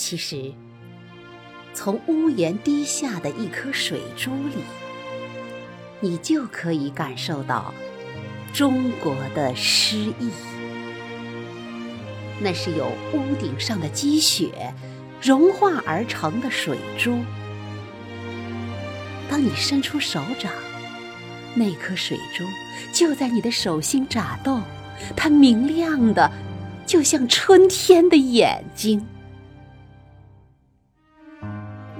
其实，从屋檐滴下的一颗水珠里，你就可以感受到中国的诗意。那是由屋顶上的积雪融化而成的水珠。当你伸出手掌，那颗水珠就在你的手心眨动，它明亮的，就像春天的眼睛。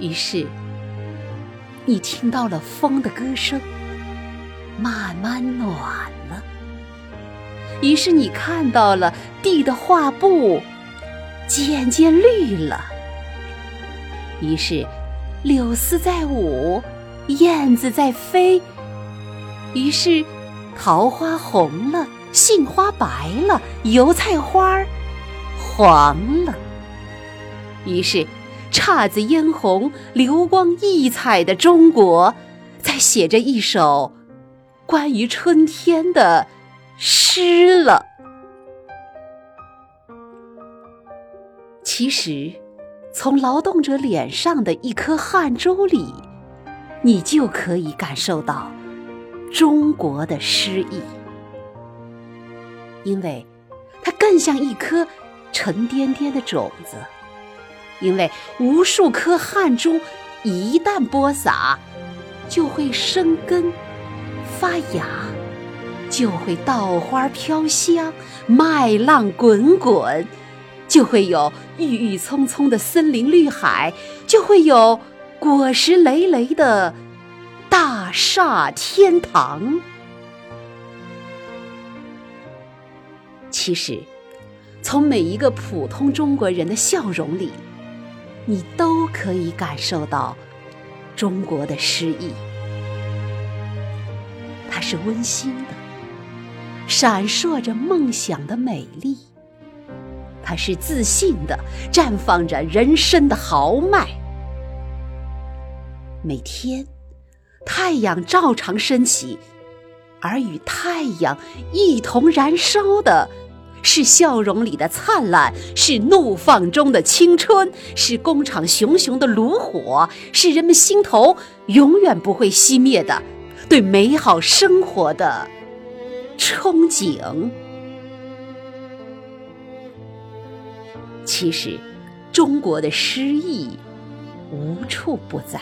于是，你听到了风的歌声，慢慢暖了。于是你看到了地的画布，渐渐绿了。于是，柳丝在舞，燕子在飞。于是，桃花红了，杏花白了，油菜花黄了。于是。姹紫嫣红、流光溢彩的中国，在写着一首关于春天的诗了。其实，从劳动者脸上的一颗汗珠里，你就可以感受到中国的诗意，因为它更像一颗沉甸甸的种子。因为无数颗汗珠一旦播撒，就会生根发芽，就会稻花飘香，麦浪滚滚，就会有郁郁葱葱的森林绿海，就会有果实累累的大厦天堂。其实，从每一个普通中国人的笑容里。你都可以感受到中国的诗意，它是温馨的，闪烁着梦想的美丽；它是自信的，绽放着人生的豪迈。每天，太阳照常升起，而与太阳一同燃烧的。是笑容里的灿烂，是怒放中的青春，是工厂熊熊的炉火，是人们心头永远不会熄灭的对美好生活的憧憬。其实，中国的诗意无处不在，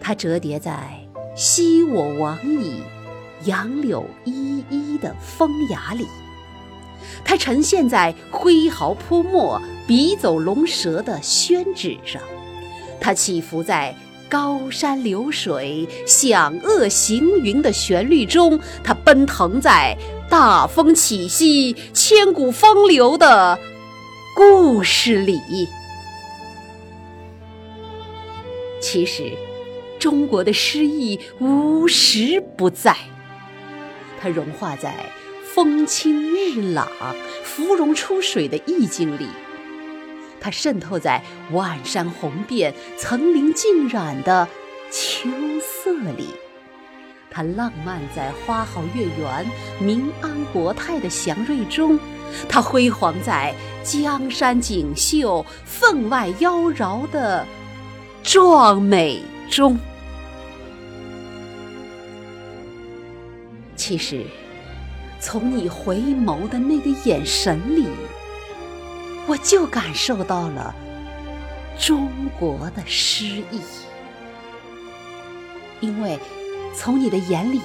它折叠在“昔我往矣，杨柳依依”的风雅里。它呈现在挥毫泼墨、笔走龙蛇的宣纸上，它起伏在高山流水、响遏行云的旋律中，它奔腾在大风起兮、千古风流的故事里。其实，中国的诗意无时不在，它融化在。风清日朗、芙蓉出水的意境里，它渗透在万山红遍、层林尽染的秋色里；它浪漫在花好月圆、民安国泰的祥瑞中；它辉煌在江山锦绣、分外妖娆的壮美中。其实。从你回眸的那个眼神里，我就感受到了中国的诗意。因为从你的眼里，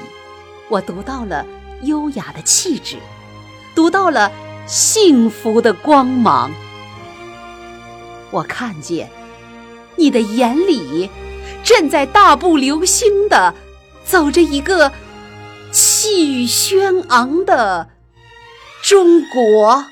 我读到了优雅的气质，读到了幸福的光芒。我看见你的眼里，正在大步流星的走着一个。气宇轩昂的中国。